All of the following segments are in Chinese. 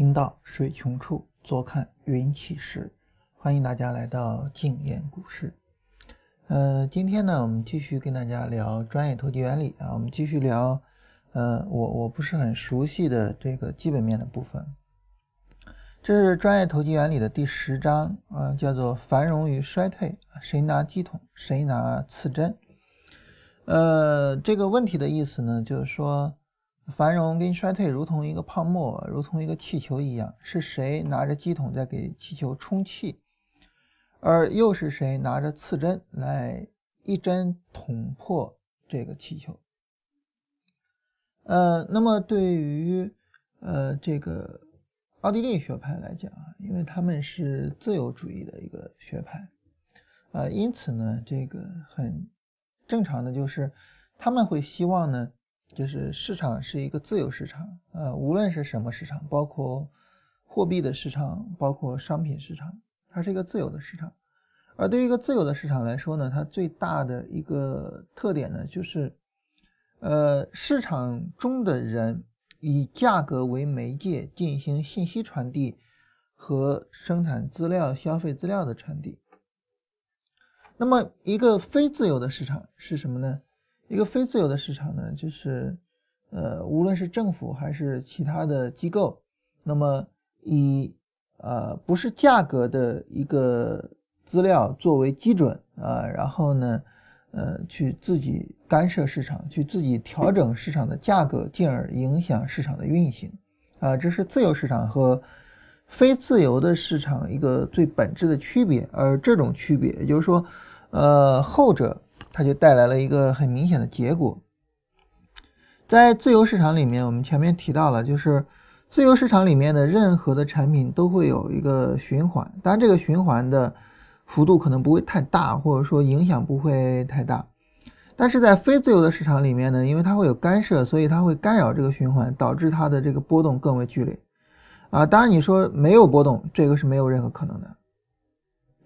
行到水穷处，坐看云起时。欢迎大家来到静言股市。呃，今天呢，我们继续跟大家聊专业投机原理啊。我们继续聊，呃，我我不是很熟悉的这个基本面的部分。这是专业投机原理的第十章啊，叫做繁荣与衰退，谁拿鸡桶，谁拿刺针？呃，这个问题的意思呢，就是说。繁荣跟衰退如同一个泡沫，如同一个气球一样，是谁拿着机桶在给气球充气，而又是谁拿着刺针来一针捅破这个气球？呃，那么对于呃这个奥地利学派来讲啊，因为他们是自由主义的一个学派，啊，因此呢，这个很正常的就是他们会希望呢。就是市场是一个自由市场，呃，无论是什么市场，包括货币的市场，包括商品市场，它是一个自由的市场。而对于一个自由的市场来说呢，它最大的一个特点呢，就是，呃，市场中的人以价格为媒介进行信息传递和生产资料、消费资料的传递。那么，一个非自由的市场是什么呢？一个非自由的市场呢，就是，呃，无论是政府还是其他的机构，那么以呃不是价格的一个资料作为基准啊，然后呢，呃，去自己干涉市场，去自己调整市场的价格，进而影响市场的运行，啊，这是自由市场和非自由的市场一个最本质的区别。而这种区别，也就是说，呃，后者。它就带来了一个很明显的结果，在自由市场里面，我们前面提到了，就是自由市场里面的任何的产品都会有一个循环，当然这个循环的幅度可能不会太大，或者说影响不会太大。但是在非自由的市场里面呢，因为它会有干涉，所以它会干扰这个循环，导致它的这个波动更为剧烈。啊，当然你说没有波动，这个是没有任何可能的，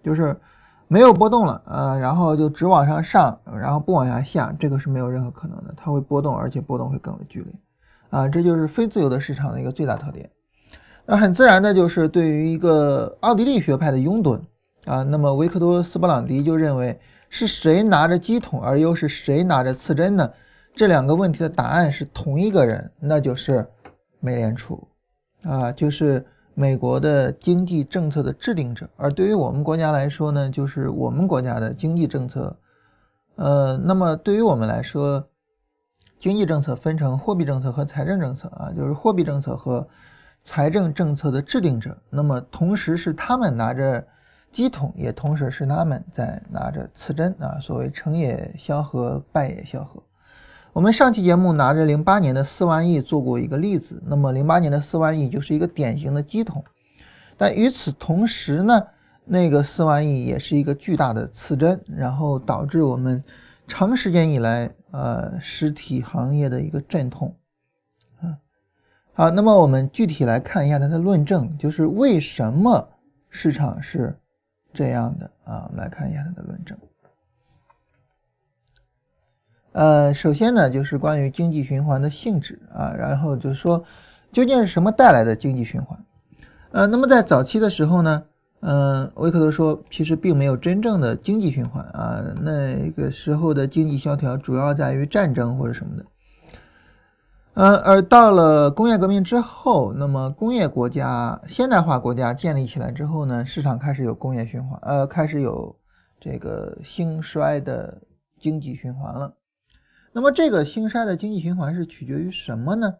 就是。没有波动了，呃，然后就只往上上，然后不往下下，这个是没有任何可能的，它会波动，而且波动会更为剧烈，啊，这就是非自由的市场的一个最大特点。那很自然的就是对于一个奥地利学派的拥趸，啊，那么维克多·斯布朗迪就认为是谁拿着鸡桶，而又是谁拿着刺针呢？这两个问题的答案是同一个人，那就是美联储，啊，就是。美国的经济政策的制定者，而对于我们国家来说呢，就是我们国家的经济政策。呃，那么对于我们来说，经济政策分成货币政策和财政政策啊，就是货币政策和财政政策的制定者。那么同时是他们拿着鸡桶，也同时是他们在拿着刺针啊。所谓成也萧何，败也萧何。我们上期节目拿着零八年的四万亿做过一个例子，那么零八年的四万亿就是一个典型的鸡桶，但与此同时呢，那个四万亿也是一个巨大的刺针，然后导致我们长时间以来呃实体行业的一个阵痛。啊，好，那么我们具体来看一下它的论证，就是为什么市场是这样的啊？我们来看一下它的论证。呃，首先呢，就是关于经济循环的性质啊，然后就说，究竟是什么带来的经济循环？呃，那么在早期的时候呢，嗯，维克多说，其实并没有真正的经济循环啊，那个时候的经济萧条主要在于战争或者什么的。呃，而到了工业革命之后，那么工业国家、现代化国家建立起来之后呢，市场开始有工业循环，呃，开始有这个兴衰的经济循环了。那么这个兴衰的经济循环是取决于什么呢？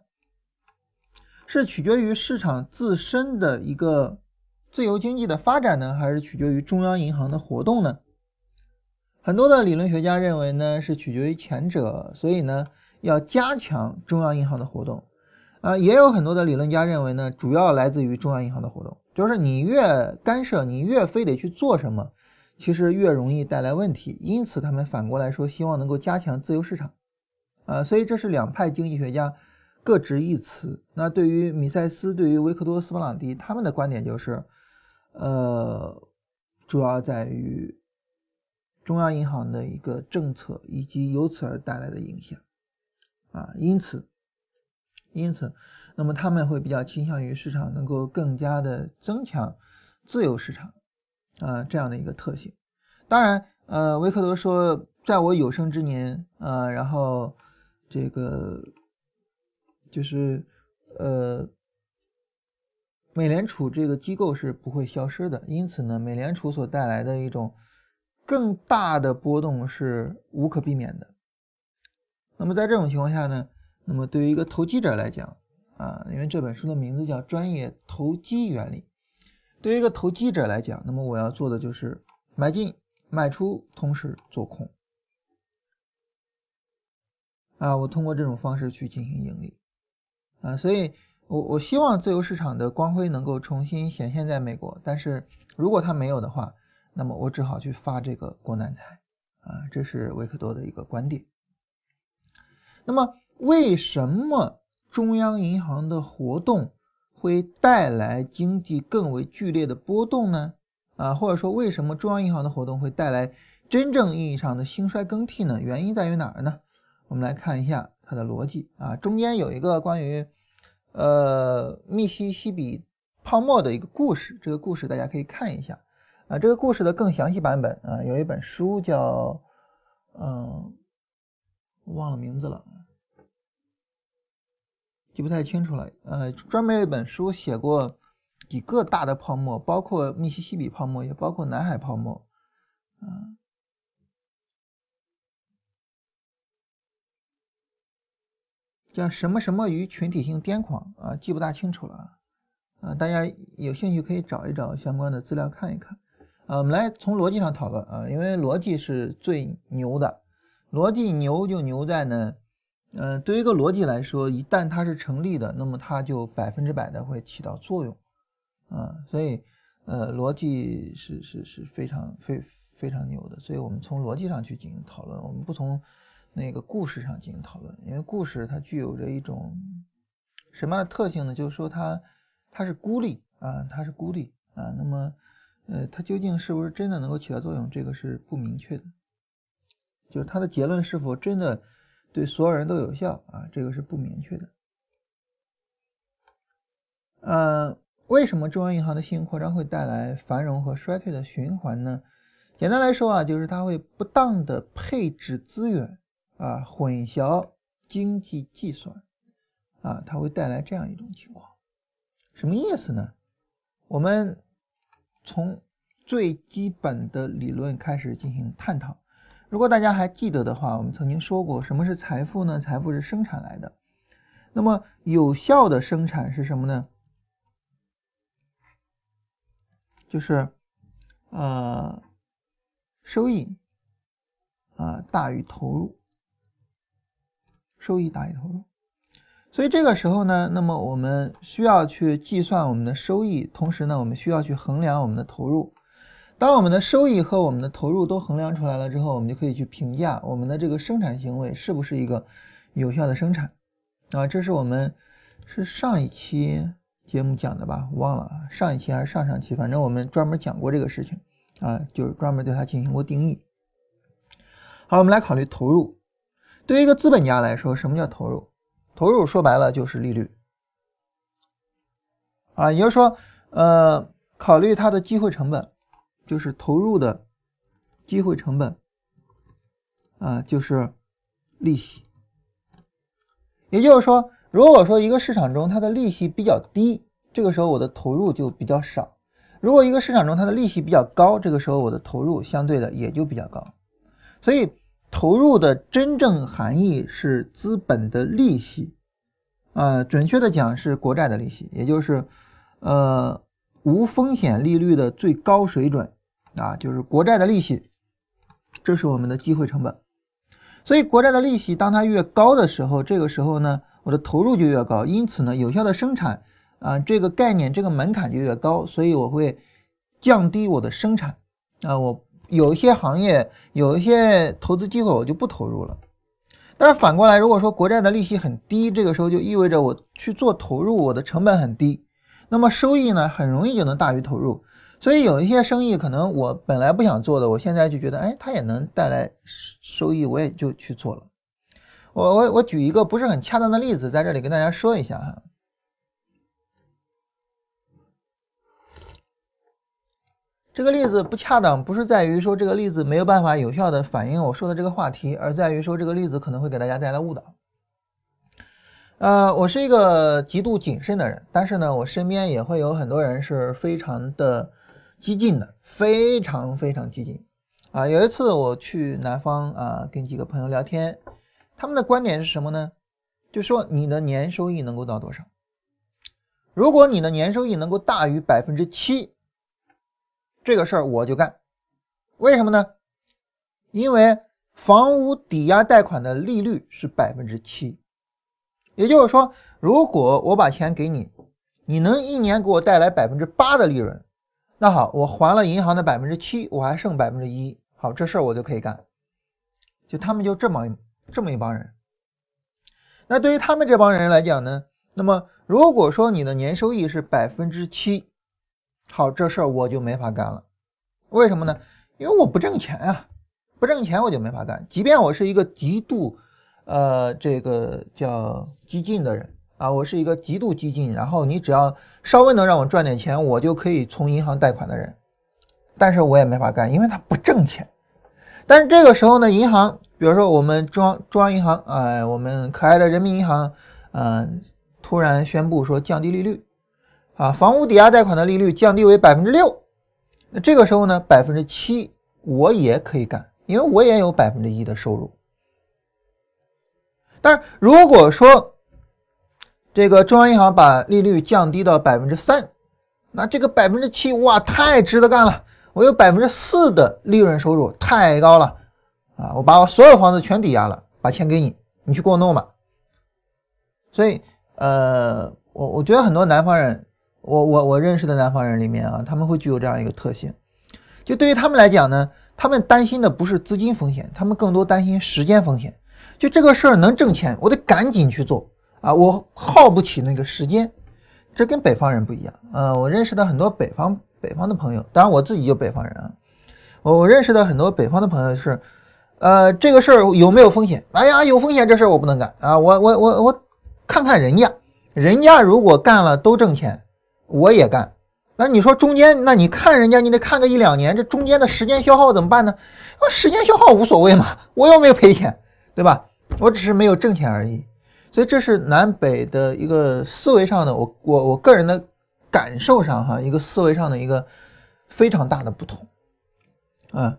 是取决于市场自身的一个自由经济的发展呢，还是取决于中央银行的活动呢？很多的理论学家认为呢，是取决于前者，所以呢要加强中央银行的活动。啊，也有很多的理论家认为呢，主要来自于中央银行的活动，就是你越干涉，你越非得去做什么，其实越容易带来问题。因此，他们反过来说，希望能够加强自由市场。啊，所以这是两派经济学家各执一词。那对于米塞斯，对于维克多·斯普朗迪，他们的观点就是，呃，主要在于中央银行的一个政策以及由此而带来的影响。啊，因此，因此，那么他们会比较倾向于市场能够更加的增强自由市场啊这样的一个特性。当然，呃，维克多说，在我有生之年啊，然后这个就是呃，美联储这个机构是不会消失的，因此呢，美联储所带来的一种更大的波动是无可避免的。那么在这种情况下呢，那么对于一个投机者来讲，啊，因为这本书的名字叫《专业投机原理》。对于一个投机者来讲，那么我要做的就是买进、卖出，同时做空。啊，我通过这种方式去进行盈利。啊，所以我我希望自由市场的光辉能够重新显现在美国。但是如果它没有的话，那么我只好去发这个国难财。啊，这是维克多的一个观点。那么为什么？中央银行的活动会带来经济更为剧烈的波动呢？啊，或者说为什么中央银行的活动会带来真正意义上的兴衰更替呢？原因在于哪儿呢？我们来看一下它的逻辑啊，中间有一个关于呃密西西比泡沫的一个故事，这个故事大家可以看一下。啊，这个故事的更详细版本啊，有一本书叫嗯，忘了名字了。记不太清楚了，呃，专门有一本书写过几个大的泡沫，包括密西西比泡沫，也包括南海泡沫，啊，叫什么什么与群体性癫狂啊，记不大清楚了，啊，大家有兴趣可以找一找相关的资料看一看，啊，我们来从逻辑上讨论啊，因为逻辑是最牛的，逻辑牛就牛在呢。嗯，对于一个逻辑来说，一旦它是成立的，那么它就百分之百的会起到作用，啊，所以，呃，逻辑是是是非常非非常牛的，所以我们从逻辑上去进行讨论，我们不从那个故事上进行讨论，因为故事它具有着一种什么样的特性呢？就是说它它是孤立啊，它是孤立啊，那么，呃，它究竟是不是真的能够起到作用，这个是不明确的，就是它的结论是否真的。对所有人都有效啊，这个是不明确的。嗯，为什么中央银行的信用扩张会带来繁荣和衰退的循环呢？简单来说啊，就是它会不当的配置资源啊，混淆经济计算啊，它会带来这样一种情况。什么意思呢？我们从最基本的理论开始进行探讨。如果大家还记得的话，我们曾经说过，什么是财富呢？财富是生产来的。那么有效的生产是什么呢？就是呃收益啊大于投入，收益大于投入。所以这个时候呢，那么我们需要去计算我们的收益，同时呢，我们需要去衡量我们的投入。当我们的收益和我们的投入都衡量出来了之后，我们就可以去评价我们的这个生产行为是不是一个有效的生产啊？这是我们是上一期节目讲的吧？忘了上一期还是上上期，反正我们专门讲过这个事情啊，就是专门对它进行过定义。好，我们来考虑投入。对于一个资本家来说，什么叫投入？投入说白了就是利率啊，也就是说，呃，考虑它的机会成本。就是投入的机会成本啊，就是利息。也就是说，如果说一个市场中它的利息比较低，这个时候我的投入就比较少；如果一个市场中它的利息比较高，这个时候我的投入相对的也就比较高。所以，投入的真正含义是资本的利息，呃，准确的讲是国债的利息，也就是呃无风险利率的最高水准。啊，就是国债的利息，这是我们的机会成本。所以国债的利息当它越高的时候，这个时候呢，我的投入就越高。因此呢，有效的生产啊，这个概念这个门槛就越高。所以我会降低我的生产啊，我有一些行业有一些投资机会我就不投入了。但是反过来，如果说国债的利息很低，这个时候就意味着我去做投入，我的成本很低，那么收益呢，很容易就能大于投入。所以有一些生意可能我本来不想做的，我现在就觉得，哎，它也能带来收益，我也就去做了。我我我举一个不是很恰当的例子，在这里跟大家说一下哈。这个例子不恰当，不是在于说这个例子没有办法有效的反映我说的这个话题，而在于说这个例子可能会给大家带来误导。呃，我是一个极度谨慎的人，但是呢，我身边也会有很多人是非常的激进的，非常非常激进。啊，有一次我去南方啊，跟几个朋友聊天，他们的观点是什么呢？就说你的年收益能够到多少？如果你的年收益能够大于百分之七，这个事儿我就干。为什么呢？因为房屋抵押贷款的利率是百分之七，也就是说，如果我把钱给你，你能一年给我带来百分之八的利润，那好，我还了银行的百分之七，我还剩百分之一。好，这事儿我就可以干。就他们就这么这么一帮人。那对于他们这帮人来讲呢，那么如果说你的年收益是百分之七，好，这事儿我就没法干了。为什么呢？因为我不挣钱啊，不挣钱我就没法干。即便我是一个极度，呃，这个叫激进的人啊，我是一个极度激进，然后你只要稍微能让我赚点钱，我就可以从银行贷款的人。但是我也没法干，因为他不挣钱。但是这个时候呢，银行，比如说我们中央中央银行，哎，我们可爱的人民银行，嗯，突然宣布说降低利率，啊，房屋抵押贷款的利率降低为百分之六。那这个时候呢，百分之七我也可以干，因为我也有百分之一的收入。但是如果说这个中央银行把利率降低到百分之三，那这个百分之七哇，太值得干了。我有百分之四的利润收入，太高了啊！我把我所有房子全抵押了，把钱给你，你去给我弄吧。所以，呃，我我觉得很多南方人，我我我认识的南方人里面啊，他们会具有这样一个特性，就对于他们来讲呢，他们担心的不是资金风险，他们更多担心时间风险。就这个事儿能挣钱，我得赶紧去做啊，我耗不起那个时间。这跟北方人不一样，呃，我认识的很多北方。北方的朋友，当然我自己就北方人啊。我我认识的很多北方的朋友是，呃，这个事儿有没有风险？哎呀，有风险，这事儿我不能干啊！我我我我看看人家，人家如果干了都挣钱，我也干。那你说中间，那你看人家，你得看个一两年，这中间的时间消耗怎么办呢？那，时间消耗无所谓嘛，我又没有赔钱，对吧？我只是没有挣钱而已。所以这是南北的一个思维上的，我我我个人的。感受上哈，一个思维上的一个非常大的不同，啊，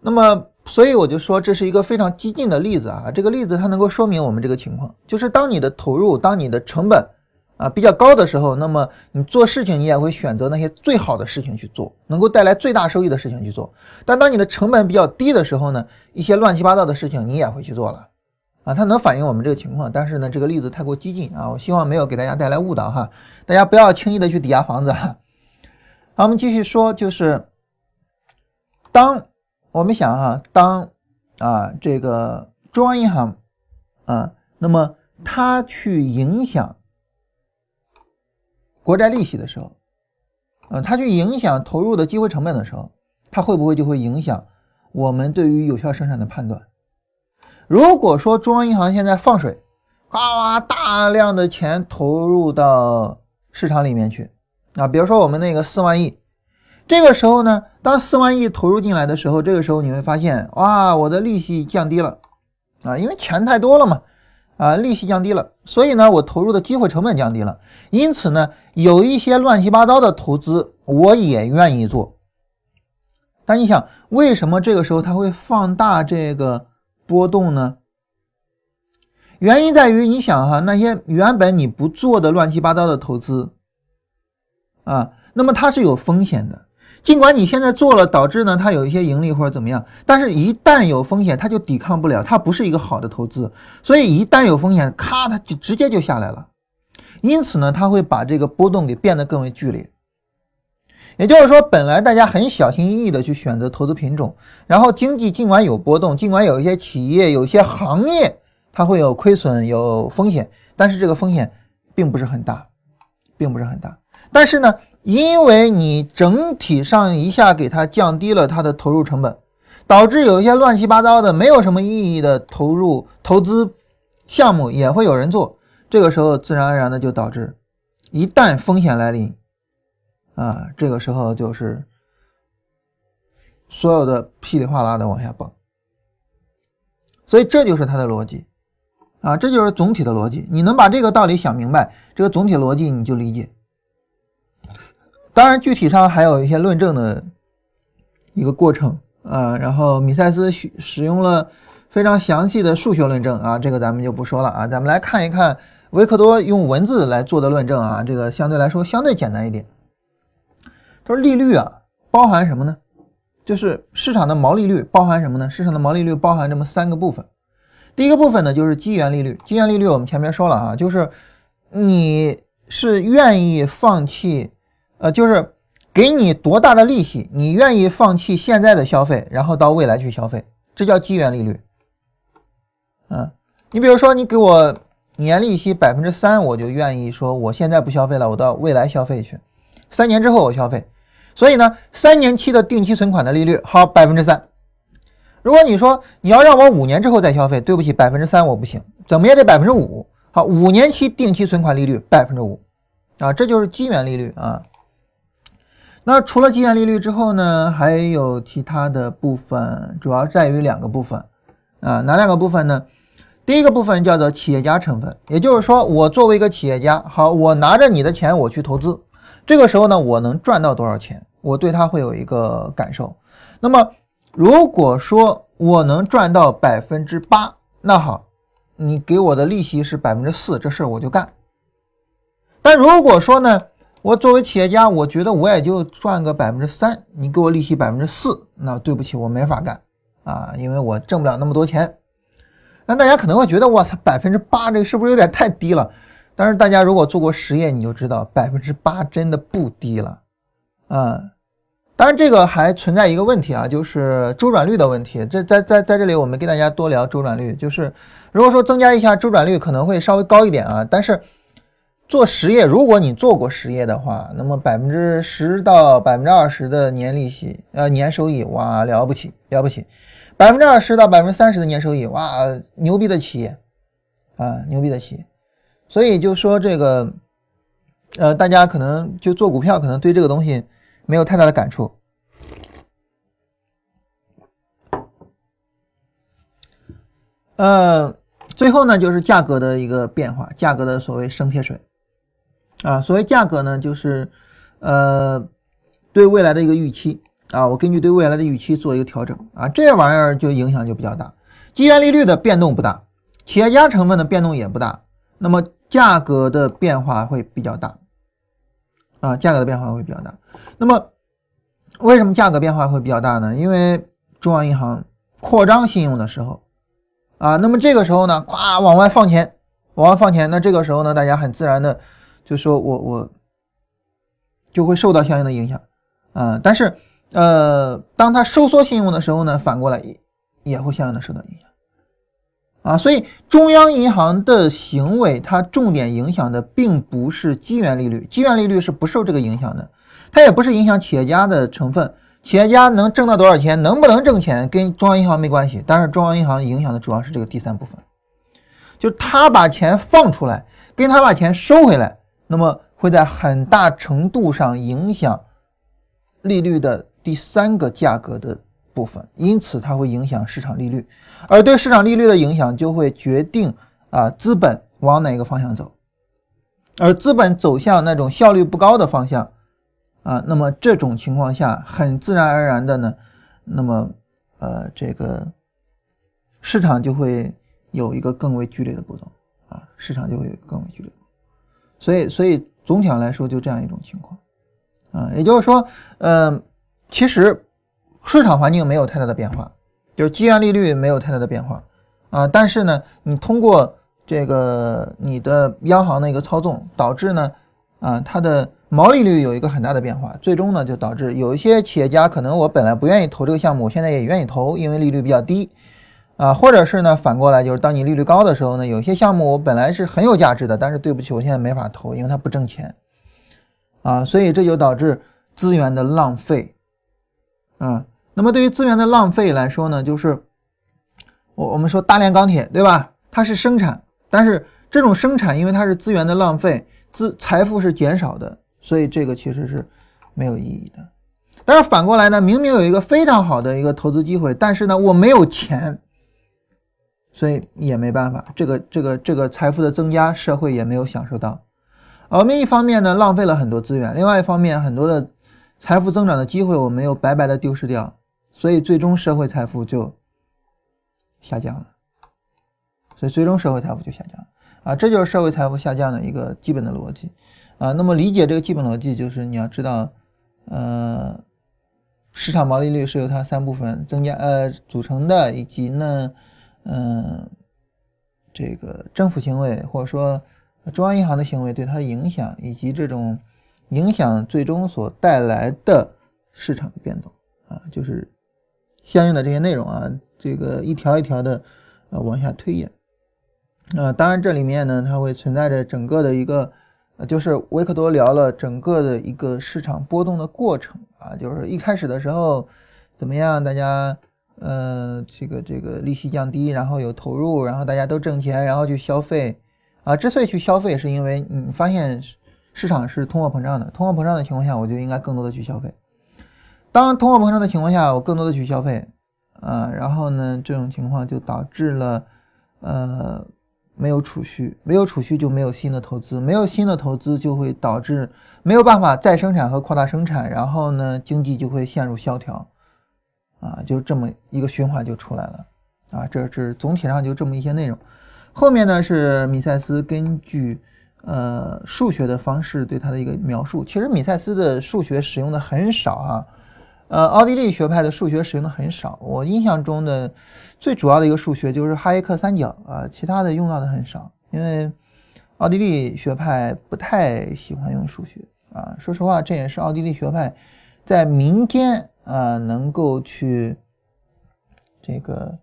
那么所以我就说这是一个非常激进的例子啊，这个例子它能够说明我们这个情况，就是当你的投入，当你的成本啊比较高的时候，那么你做事情你也会选择那些最好的事情去做，能够带来最大收益的事情去做，但当你的成本比较低的时候呢，一些乱七八糟的事情你也会去做了。啊，它能反映我们这个情况，但是呢，这个例子太过激进啊，我希望没有给大家带来误导哈，大家不要轻易的去抵押房子。好，我们继续说，就是当我们想哈，当啊这个中央银行啊，那么它去影响国债利息的时候，啊，它去影响投入的机会成本的时候，它会不会就会影响我们对于有效生产的判断？如果说中央银行现在放水，哗大量的钱投入到市场里面去啊，比如说我们那个四万亿，这个时候呢，当四万亿投入进来的时候，这个时候你会发现，哇，我的利息降低了啊，因为钱太多了嘛，啊，利息降低了，所以呢，我投入的机会成本降低了，因此呢，有一些乱七八糟的投资我也愿意做。但你想，为什么这个时候它会放大这个？波动呢？原因在于，你想哈，那些原本你不做的乱七八糟的投资啊，那么它是有风险的。尽管你现在做了，导致呢它有一些盈利或者怎么样，但是一旦有风险，它就抵抗不了，它不是一个好的投资。所以一旦有风险，咔，它就直接就下来了。因此呢，它会把这个波动给变得更为剧烈。也就是说，本来大家很小心翼翼的去选择投资品种，然后经济尽管有波动，尽管有一些企业、有一些行业它会有亏损、有风险，但是这个风险并不是很大，并不是很大。但是呢，因为你整体上一下给它降低了它的投入成本，导致有一些乱七八糟的、没有什么意义的投入投资项目也会有人做，这个时候自然而然的就导致，一旦风险来临。啊，这个时候就是所有的噼里哗啦的往下崩。所以这就是它的逻辑啊，这就是总体的逻辑。你能把这个道理想明白，这个总体逻辑你就理解。当然，具体上还有一些论证的一个过程啊。然后米塞斯使使用了非常详细的数学论证啊，这个咱们就不说了啊。咱们来看一看维克多用文字来做的论证啊，这个相对来说相对简单一点。他说利率啊，包含什么呢？就是市场的毛利率包含什么呢？市场的毛利率包含这么三个部分。第一个部分呢，就是基源利率。基源利率我们前面说了啊，就是你是愿意放弃，呃，就是给你多大的利息，你愿意放弃现在的消费，然后到未来去消费，这叫基源利率。嗯，你比如说你给我年利息百分之三，我就愿意说我现在不消费了，我到未来消费去，三年之后我消费。所以呢，三年期的定期存款的利率好百分之三。如果你说你要让我五年之后再消费，对不起，百分之三我不行，怎么也得百分之五。好，五年期定期存款利率百分之五，啊，这就是基缘利率啊。那除了基源利率之后呢，还有其他的部分，主要在于两个部分啊，哪两个部分呢？第一个部分叫做企业家成分，也就是说，我作为一个企业家，好，我拿着你的钱我去投资，这个时候呢，我能赚到多少钱？我对它会有一个感受。那么，如果说我能赚到百分之八，那好，你给我的利息是百分之四，这事儿我就干。但如果说呢，我作为企业家，我觉得我也就赚个百分之三，你给我利息百分之四，那对不起，我没法干啊，因为我挣不了那么多钱。那大家可能会觉得，我操，百分之八这个是不是有点太低了？但是大家如果做过实验，你就知道百分之八真的不低了。嗯，当然这个还存在一个问题啊，就是周转率的问题。这在在在这里，我们跟大家多聊周转率。就是如果说增加一下周转率，可能会稍微高一点啊。但是做实业，如果你做过实业的话，那么百分之十到百分之二十的年利息，呃，年收益，哇，了不起，了不起。百分之二十到百分之三十的年收益，哇，牛逼的企业啊，牛逼的企业。所以就说这个，呃，大家可能就做股票，可能对这个东西。没有太大的感触。呃，最后呢，就是价格的一个变化，价格的所谓升贴水啊。所谓价格呢，就是呃对未来的一个预期啊，我根据对未来的预期做一个调整啊，这玩意儿就影响就比较大。基源利率的变动不大，企业家成分的变动也不大，那么价格的变化会比较大。啊，价格的变化会比较大。那么，为什么价格变化会比较大呢？因为中央银行扩张信用的时候，啊，那么这个时候呢，咵往外放钱，往外放钱，那这个时候呢，大家很自然的就说我我就会受到相应的影响，啊，但是呃，当它收缩信用的时候呢，反过来也也会相应的受到影响。啊，所以中央银行的行为，它重点影响的并不是基源利率，基源利率是不受这个影响的，它也不是影响企业家的成分，企业家能挣到多少钱，能不能挣钱，跟中央银行没关系。但是中央银行影响的主要是这个第三部分，就他把钱放出来，跟他把钱收回来，那么会在很大程度上影响利率的第三个价格的。部分，因此它会影响市场利率，而对市场利率的影响就会决定啊资本往哪个方向走，而资本走向那种效率不高的方向啊，那么这种情况下很自然而然的呢，那么呃这个市场就会有一个更为剧烈的波动啊，市场就会更为剧烈，所以所以总体上来说就这样一种情况啊，也就是说，嗯，其实。市场环境没有太大的变化，就是基源利率没有太大的变化啊。但是呢，你通过这个你的央行的一个操纵，导致呢，啊，它的毛利率有一个很大的变化，最终呢就导致有一些企业家可能我本来不愿意投这个项目，现在也愿意投，因为利率比较低啊。或者是呢反过来，就是当你利率高的时候呢，有些项目我本来是很有价值的，但是对不起，我现在没法投，因为它不挣钱啊。所以这就导致资源的浪费啊。那么对于资源的浪费来说呢，就是我我们说大炼钢铁，对吧？它是生产，但是这种生产因为它是资源的浪费，资财富是减少的，所以这个其实是没有意义的。但是反过来呢，明明有一个非常好的一个投资机会，但是呢，我没有钱，所以也没办法。这个这个这个财富的增加，社会也没有享受到。我们一方面呢，浪费了很多资源；另外一方面，很多的财富增长的机会，我没有白白的丢失掉，所以最终社会财富就下降了。所以最终社会财富就下降了啊！这就是社会财富下降的一个基本的逻辑啊。那么理解这个基本逻辑，就是你要知道，呃，市场毛利率是由它三部分增加呃组成的，以及呢，嗯，这个政府行为或者说中央银行的行为对它的影响，以及这种影响最终所带来的市场的变动啊，就是相应的这些内容啊，这个一条一条的呃往下推演。啊，当然这里面呢，它会存在着整个的一个，呃，就是维克多聊了整个的一个市场波动的过程啊，就是一开始的时候怎么样，大家呃，这个这个利息降低，然后有投入，然后大家都挣钱，然后去消费啊。之所以去消费，是因为你发现市场是通货膨胀的，通货膨胀的情况下，我就应该更多的去消费。当通货膨胀的情况下，我更多的去消费，啊，然后呢，这种情况就导致了呃。没有储蓄，没有储蓄就没有新的投资，没有新的投资就会导致没有办法再生产和扩大生产，然后呢，经济就会陷入萧条，啊，就这么一个循环就出来了，啊，这是总体上就这么一些内容。后面呢是米塞斯根据呃数学的方式对它的一个描述，其实米塞斯的数学使用的很少啊。呃，奥地利学派的数学使用的很少。我印象中的最主要的一个数学就是哈耶克三角啊，其他的用到的很少。因为奥地利学派不太喜欢用数学啊。说实话，这也是奥地利学派在民间啊能够去这个，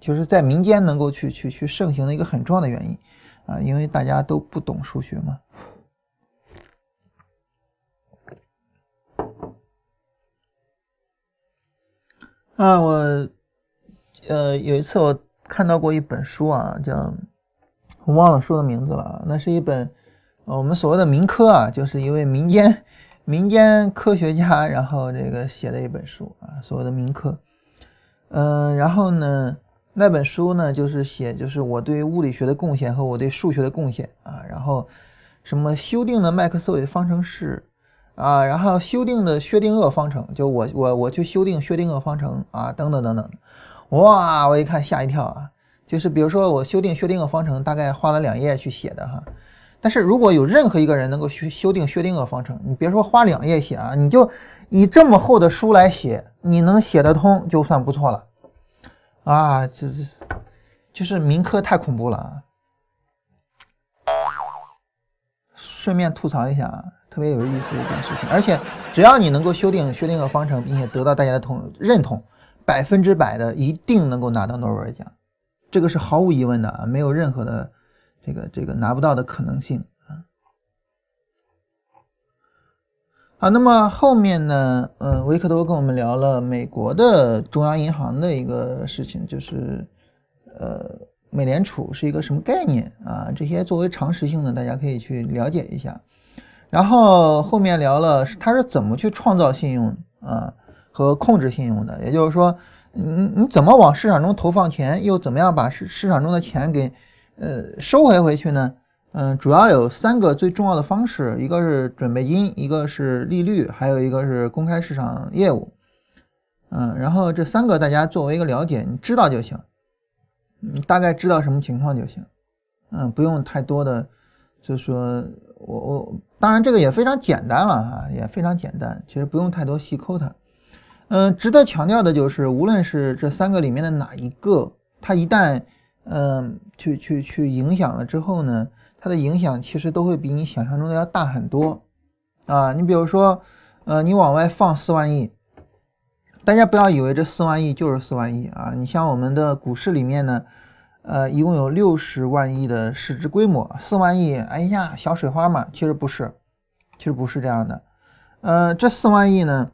就是在民间能够去去去盛行的一个很重要的原因啊，因为大家都不懂数学嘛。啊，我，呃，有一次我看到过一本书啊，叫我忘了书的名字了。那是一本我们所谓的民科啊，就是一位民间民间科学家，然后这个写的一本书啊，所谓的民科。嗯，然后呢，那本书呢，就是写就是我对物理学的贡献和我对数学的贡献啊，然后什么修订的麦克斯韦方程式。啊，然后修订的薛定谔方程，就我我我去修订薛定谔方程啊，等等等等，哇，我一看吓一跳啊，就是比如说我修订薛定谔方程，大概花了两页去写的哈，但是如果有任何一个人能够修修订薛定谔方程，你别说花两页写啊，你就以这么厚的书来写，你能写得通就算不错了，啊，这这就是民科太恐怖了啊，顺便吐槽一下啊。特别有意思的一件事情，而且只要你能够修订薛定谔方程，并且得到大家的同认同，百分之百的一定能够拿到诺贝尔奖，这个是毫无疑问的啊，没有任何的这个这个拿不到的可能性啊。好，那么后面呢，嗯，维克多跟我们聊了美国的中央银行的一个事情，就是呃，美联储是一个什么概念啊？这些作为常识性的，大家可以去了解一下。然后后面聊了他是怎么去创造信用啊和控制信用的，也就是说，你你怎么往市场中投放钱，又怎么样把市市场中的钱给呃收回回去呢？嗯，主要有三个最重要的方式，一个是准备金，一个是利率，还有一个是公开市场业务。嗯，然后这三个大家作为一个了解，你知道就行，你大概知道什么情况就行。嗯，不用太多的，就是说我我。当然，这个也非常简单了哈，也非常简单，其实不用太多细抠它。嗯，值得强调的就是，无论是这三个里面的哪一个，它一旦嗯去去去影响了之后呢，它的影响其实都会比你想象中的要大很多啊。你比如说，呃，你往外放四万亿，大家不要以为这四万亿就是四万亿啊。你像我们的股市里面呢。呃，一共有六十万亿的市值规模，四万亿，哎呀，小水花嘛，其实不是，其实不是这样的。呃，这四万亿呢，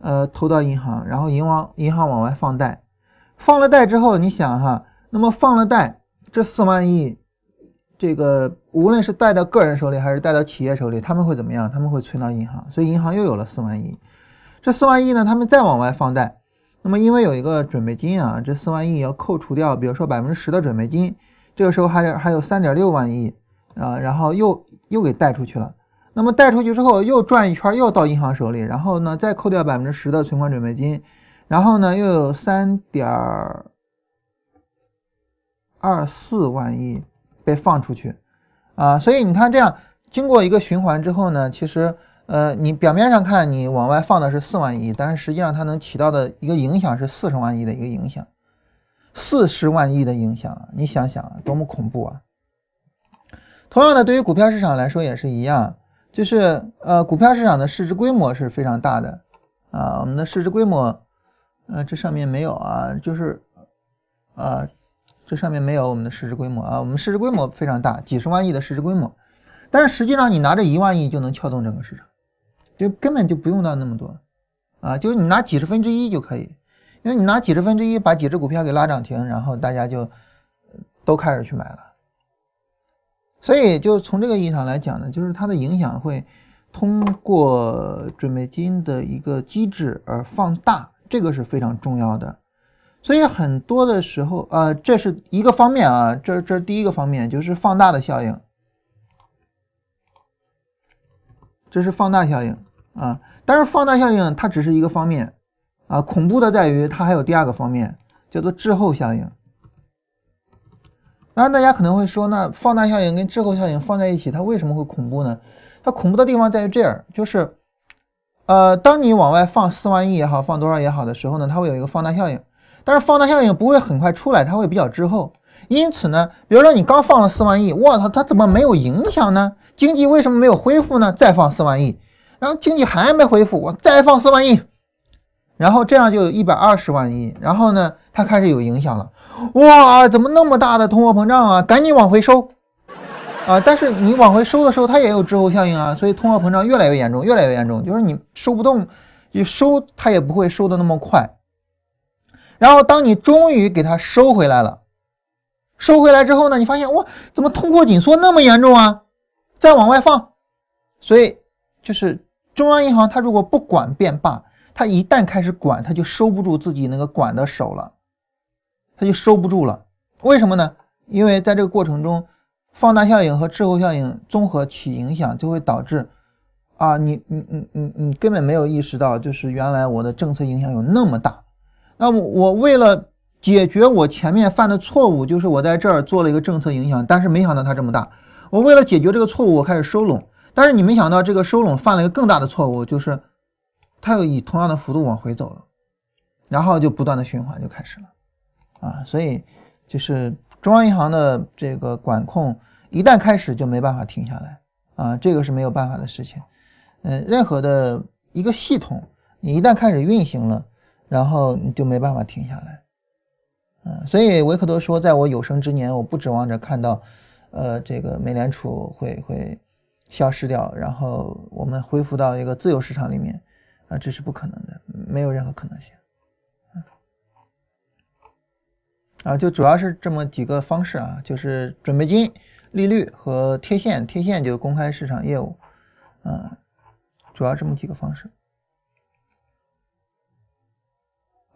呃，投到银行，然后银行银行往外放贷，放了贷之后，你想哈，那么放了贷，这四万亿，这个无论是贷到个人手里还是贷到企业手里，他们会怎么样？他们会存到银行，所以银行又有了四万亿。这四万亿呢，他们再往外放贷，那么因为有一个准备金啊，这四万亿要扣除掉，比如说百分之十的准备金，这个时候还有还有三点六万亿啊，然后又又给贷出去了。那么贷出去之后又转一圈，又到银行手里，然后呢再扣掉百分之十的存款准备金，然后呢又有三点二四万亿被放出去啊，所以你看这样经过一个循环之后呢，其实呃你表面上看你往外放的是四万亿，但是实际上它能起到的一个影响是四十万亿的一个影响，四十万亿的影响，你想想多么恐怖啊！同样的，对于股票市场来说也是一样。就是呃，股票市场的市值规模是非常大的啊。我们的市值规模，呃，这上面没有啊，就是啊，这上面没有我们的市值规模啊。我们市值规模非常大，几十万亿的市值规模，但是实际上你拿着一万亿就能撬动整个市场，就根本就不用到那么多啊，就是你拿几十分之一就可以，因为你拿几十分之一把几只股票给拉涨停，然后大家就都开始去买了。所以，就从这个意义上来讲呢，就是它的影响会通过准备金的一个机制而放大，这个是非常重要的。所以很多的时候，呃，这是一个方面啊，这这第一个方面就是放大的效应，这是放大效应啊。但是放大效应它只是一个方面啊，恐怖的在于它还有第二个方面，叫做滞后效应。当然，大家可能会说，那放大效应跟滞后效应放在一起，它为什么会恐怖呢？它恐怖的地方在于这儿，就是，呃，当你往外放四万亿也好，放多少也好的时候呢，它会有一个放大效应，但是放大效应不会很快出来，它会比较滞后。因此呢，比如说你刚放了四万亿，我操，它怎么没有影响呢？经济为什么没有恢复呢？再放四万亿，然后经济还没恢复，我再放四万亿，然后这样就有一百二十万亿，然后呢，它开始有影响了。哇，怎么那么大的通货膨胀啊？赶紧往回收啊！但是你往回收的时候，它也有滞后效应啊，所以通货膨胀越来越严重，越来越严重。就是你收不动，你收它也不会收的那么快。然后当你终于给它收回来了，收回来之后呢，你发现哇，怎么通货紧缩那么严重啊？再往外放，所以就是中央银行它如果不管便罢，它一旦开始管，它就收不住自己那个管的手了。它就收不住了，为什么呢？因为在这个过程中，放大效应和滞后效应综合起影响，就会导致，啊，你你你你你根本没有意识到，就是原来我的政策影响有那么大。那么我为了解决我前面犯的错误，就是我在这儿做了一个政策影响，但是没想到它这么大。我为了解决这个错误，我开始收拢，但是你没想到这个收拢犯了一个更大的错误，就是它又以同样的幅度往回走了，然后就不断的循环就开始了。啊，所以就是中央银行的这个管控一旦开始就没办法停下来啊，这个是没有办法的事情。嗯，任何的一个系统，你一旦开始运行了，然后你就没办法停下来。嗯，所以维克多说，在我有生之年，我不指望着看到，呃，这个美联储会会消失掉，然后我们恢复到一个自由市场里面，啊，这是不可能的，没有任何可能性。啊，就主要是这么几个方式啊，就是准备金、利率和贴现，贴现就是公开市场业务，嗯，主要这么几个方式。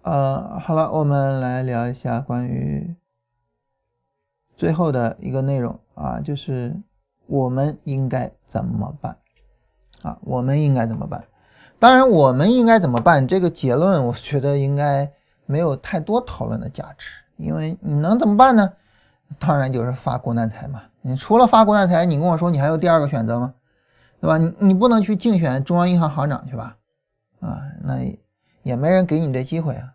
呃，好了，我们来聊一下关于最后的一个内容啊，就是我们应该怎么办啊？我们应该怎么办？当然，我们应该怎么办？这个结论，我觉得应该没有太多讨论的价值。因为你能怎么办呢？当然就是发国难财嘛。你除了发国难财，你跟我说你还有第二个选择吗？对吧？你你不能去竞选中央银行行长去吧？啊，那也没人给你这机会啊。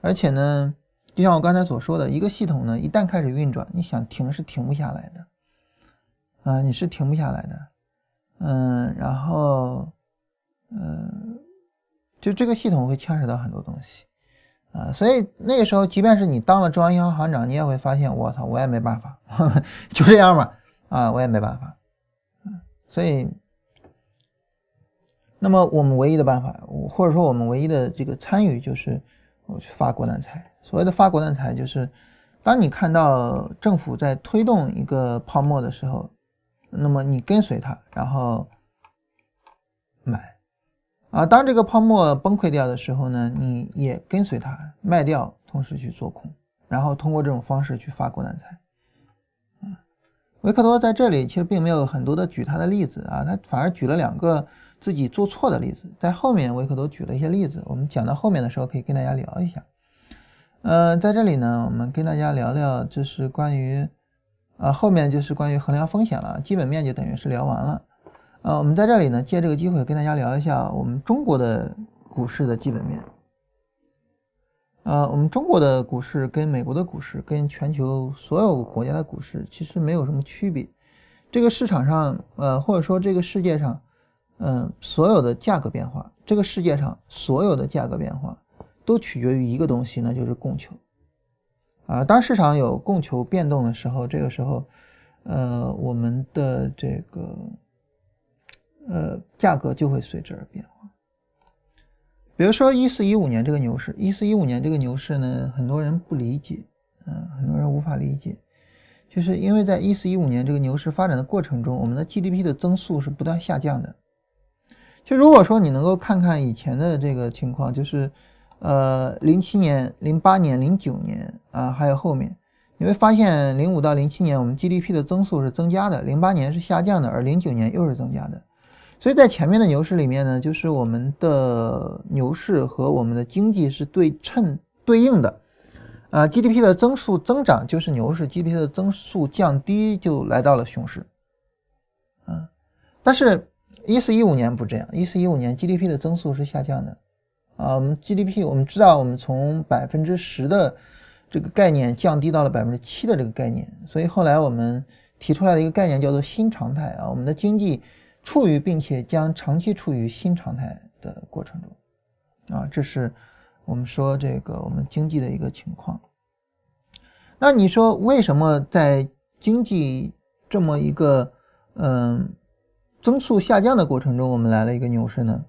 而且呢，就像我刚才所说的，一个系统呢，一旦开始运转，你想停是停不下来的。啊，你是停不下来的。嗯，然后，嗯，就这个系统会牵扯到很多东西。啊，所以那个时候，即便是你当了中央银行行长，你也会发现，我操，我也没办法，就这样吧，啊，我也没办法，所以，那么我们唯一的办法，或者说我们唯一的这个参与，就是我去发国难财。所谓的发国难财，就是当你看到政府在推动一个泡沫的时候，那么你跟随它，然后买。啊，当这个泡沫崩溃掉的时候呢，你也跟随它卖掉，同时去做空，然后通过这种方式去发国难财。啊，维克多在这里其实并没有很多的举他的例子啊，他反而举了两个自己做错的例子，在后面维克多举了一些例子，我们讲到后面的时候可以跟大家聊一下。呃，在这里呢，我们跟大家聊聊，就是关于，啊，后面就是关于衡量风险了，基本面就等于是聊完了。呃，我们在这里呢，借这个机会跟大家聊一下我们中国的股市的基本面。呃，我们中国的股市跟美国的股市、跟全球所有国家的股市其实没有什么区别。这个市场上，呃，或者说这个世界上，嗯，所有的价格变化，这个世界上所有的价格变化都取决于一个东西，那就是供求。啊，当市场有供求变动的时候，这个时候，呃，我们的这个。呃，价格就会随之而变化。比如说一四一五年这个牛市，一四一五年这个牛市呢，很多人不理解，嗯，很多人无法理解，就是因为在一四一五年这个牛市发展的过程中，我们的 GDP 的增速是不断下降的。就如果说你能够看看以前的这个情况，就是呃零七年、零八年、零九年啊，还有后面，你会发现零五到零七年我们 GDP 的增速是增加的，零八年是下降的，而零九年又是增加的。所以在前面的牛市里面呢，就是我们的牛市和我们的经济是对称对应的，啊，GDP 的增速增长就是牛市，GDP 的增速降低就来到了熊市，嗯，但是，一四一五年不这样，一四一五年 GDP 的增速是下降的，啊，我们 GDP 我们知道我们从百分之十的这个概念降低到了百分之七的这个概念，所以后来我们提出来的一个概念叫做新常态啊，我们的经济。处于并且将长期处于新常态的过程中，啊，这是我们说这个我们经济的一个情况。那你说为什么在经济这么一个嗯增速下降的过程中，我们来了一个牛市呢？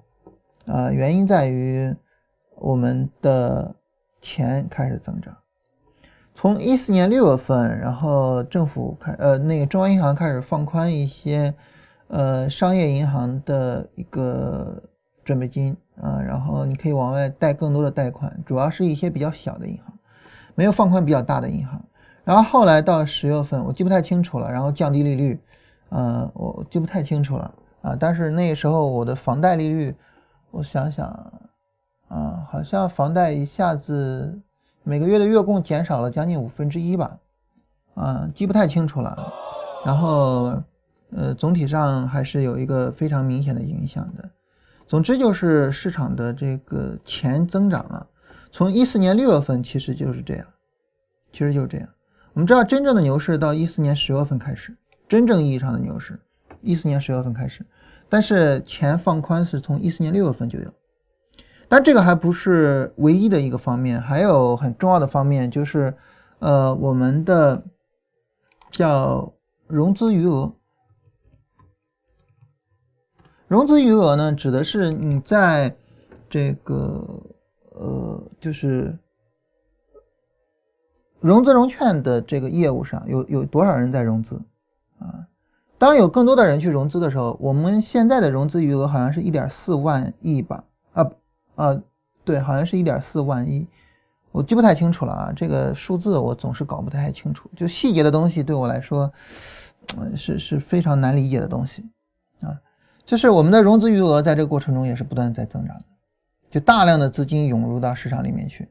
啊，原因在于我们的钱开始增长。从一四年六月份，然后政府开呃那个中央银行开始放宽一些。呃，商业银行的一个准备金啊，然后你可以往外贷更多的贷款，主要是一些比较小的银行，没有放宽比较大的银行。然后后来到十月份，我记不太清楚了，然后降低利率，呃，我记不太清楚了啊。但是那时候我的房贷利率，我想想啊，好像房贷一下子每个月的月供减少了将近五分之一吧，啊，记不太清楚了。然后。呃，总体上还是有一个非常明显的影响的。总之就是市场的这个钱增长了。从一四年六月份其实就是这样，其实就是这样。我们知道真正的牛市到一四年十月份开始，真正意义上的牛市一四年十月份开始，但是钱放宽是从一四年六月份就有。但这个还不是唯一的一个方面，还有很重要的方面就是，呃，我们的叫融资余额。融资余额呢，指的是你在这个呃，就是融资融券的这个业务上有有多少人在融资啊？当有更多的人去融资的时候，我们现在的融资余额好像是一点四万亿吧？啊啊，对，好像是一点四万亿，我记不太清楚了啊。这个数字我总是搞不太清楚，就细节的东西对我来说，是是非常难理解的东西啊。就是我们的融资余额在这个过程中也是不断在增长的，就大量的资金涌入到市场里面去。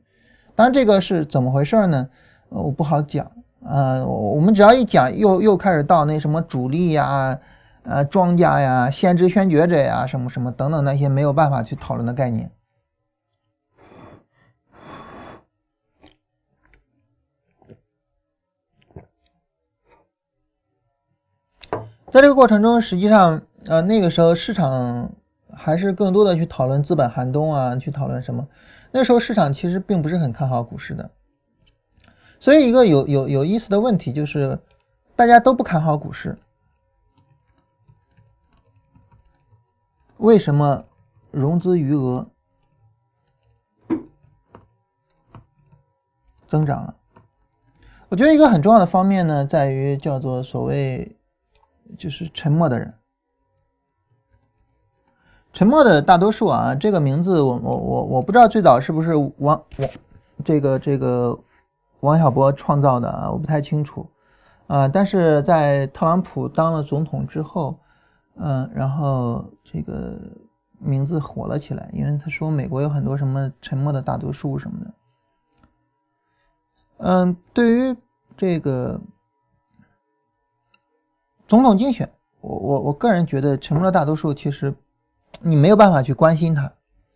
当然，这个是怎么回事呢？呃，我不好讲。呃，我们只要一讲，又又开始到那什么主力呀、呃庄家呀、先知先觉者呀、什么什么等等那些没有办法去讨论的概念。在这个过程中，实际上。呃，那个时候市场还是更多的去讨论资本寒冬啊，去讨论什么？那时候市场其实并不是很看好股市的。所以一个有有有意思的问题就是，大家都不看好股市，为什么融资余额增长了？我觉得一个很重要的方面呢，在于叫做所谓就是沉默的人。沉默的大多数啊，这个名字我我我我不知道最早是不是王王这个这个王小波创造的啊，我不太清楚啊。但是在特朗普当了总统之后，嗯，然后这个名字火了起来，因为他说美国有很多什么沉默的大多数什么的。嗯，对于这个总统竞选，我我我个人觉得沉默的大多数其实。你没有办法去关心他，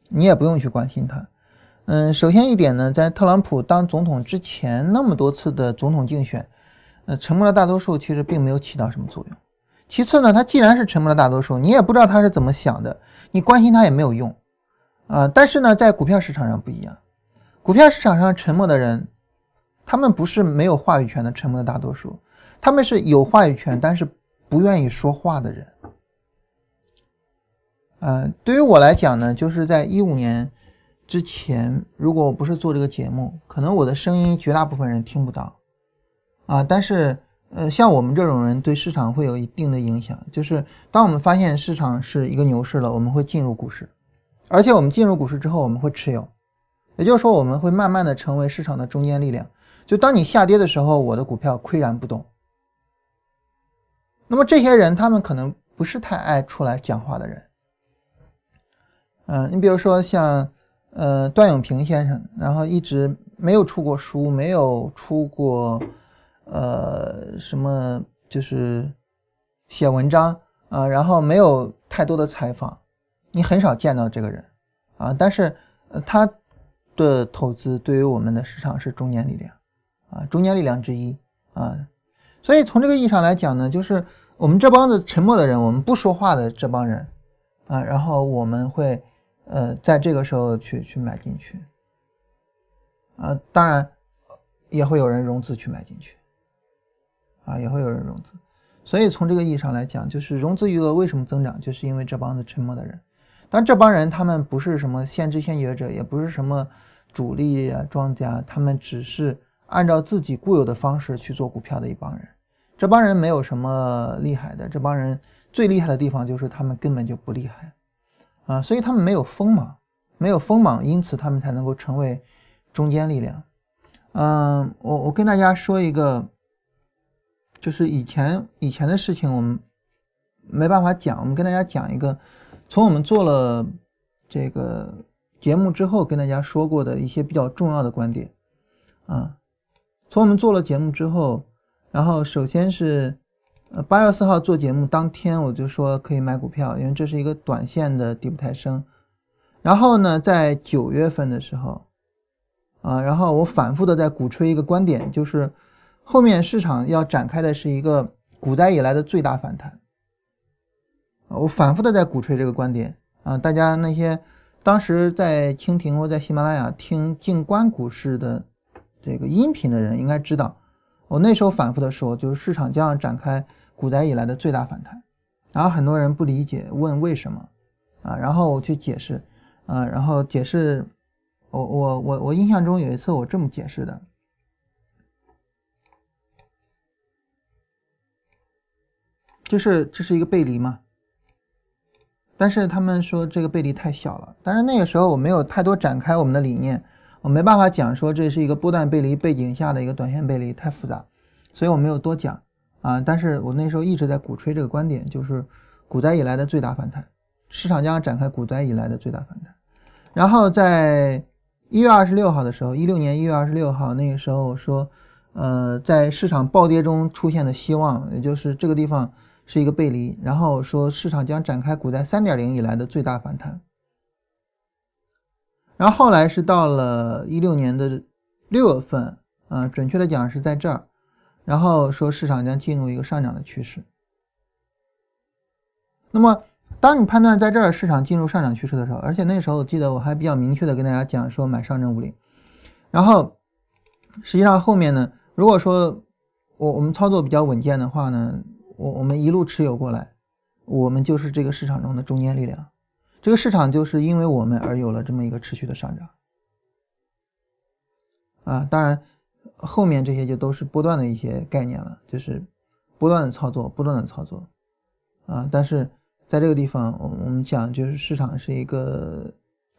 你也不用去关心他。嗯，首先一点呢，在特朗普当总统之前那么多次的总统竞选，呃，沉默的大多数其实并没有起到什么作用。其次呢，他既然是沉默的大多数，你也不知道他是怎么想的，你关心他也没有用。啊，但是呢，在股票市场上不一样，股票市场上沉默的人，他们不是没有话语权的沉默的大多数，他们是有话语权但是不愿意说话的人。呃，对于我来讲呢，就是在一五年之前，如果我不是做这个节目，可能我的声音绝大部分人听不到啊。但是，呃，像我们这种人对市场会有一定的影响。就是当我们发现市场是一个牛市了，我们会进入股市，而且我们进入股市之后，我们会持有，也就是说，我们会慢慢的成为市场的中坚力量。就当你下跌的时候，我的股票岿然不动。那么这些人，他们可能不是太爱出来讲话的人。嗯，你比如说像，呃，段永平先生，然后一直没有出过书，没有出过，呃，什么就是写文章啊，然后没有太多的采访，你很少见到这个人啊。但是他的投资对于我们的市场是中坚力量啊，中坚力量之一啊。所以从这个意义上来讲呢，就是我们这帮子沉默的人，我们不说话的这帮人啊，然后我们会。呃，在这个时候去去买进去，啊，当然也会有人融资去买进去，啊，也会有人融资，所以从这个意义上来讲，就是融资余额为什么增长，就是因为这帮子沉默的人。但这帮人他们不是什么先知先觉者，也不是什么主力啊庄家，他们只是按照自己固有的方式去做股票的一帮人。这帮人没有什么厉害的，这帮人最厉害的地方就是他们根本就不厉害。啊，所以他们没有锋芒，没有锋芒，因此他们才能够成为中坚力量。嗯，我我跟大家说一个，就是以前以前的事情，我们没办法讲，我们跟大家讲一个，从我们做了这个节目之后，跟大家说过的一些比较重要的观点。啊，从我们做了节目之后，然后首先是。呃，八月四号做节目当天，我就说可以买股票，因为这是一个短线的底部抬升。然后呢，在九月份的时候，啊，然后我反复的在鼓吹一个观点，就是后面市场要展开的是一个股灾以来的最大反弹。我反复的在鼓吹这个观点啊，大家那些当时在蜻蜓或在喜马拉雅听静观股市的这个音频的人应该知道。我那时候反复的说，就是市场将要展开股灾以来的最大反弹，然后很多人不理解，问为什么，啊，然后我去解释，啊，然后解释，我我我我印象中有一次我这么解释的，就是这是一个背离嘛，但是他们说这个背离太小了，但是那个时候我没有太多展开我们的理念。我没办法讲说这是一个波段背离背景下的一个短线背离太复杂，所以我没有多讲啊。但是我那时候一直在鼓吹这个观点，就是股灾以来的最大反弹，市场将要展开股灾以来的最大反弹。然后在一月二十六号的时候，一六年一月二十六号那个时候说，呃，在市场暴跌中出现的希望，也就是这个地方是一个背离，然后说市场将展开股灾三点零以来的最大反弹。然后后来是到了一六年的六月份，啊，准确的讲是在这儿，然后说市场将进入一个上涨的趋势。那么，当你判断在这儿市场进入上涨趋势的时候，而且那时候我记得我还比较明确的跟大家讲说买上证五零，然后实际上后面呢，如果说我我们操作比较稳健的话呢，我我们一路持有过来，我们就是这个市场中的中坚力量。这个市场就是因为我们而有了这么一个持续的上涨，啊，当然后面这些就都是波段的一些概念了，就是波段的操作，波段的操作，啊，但是在这个地方，我我们讲就是市场是一个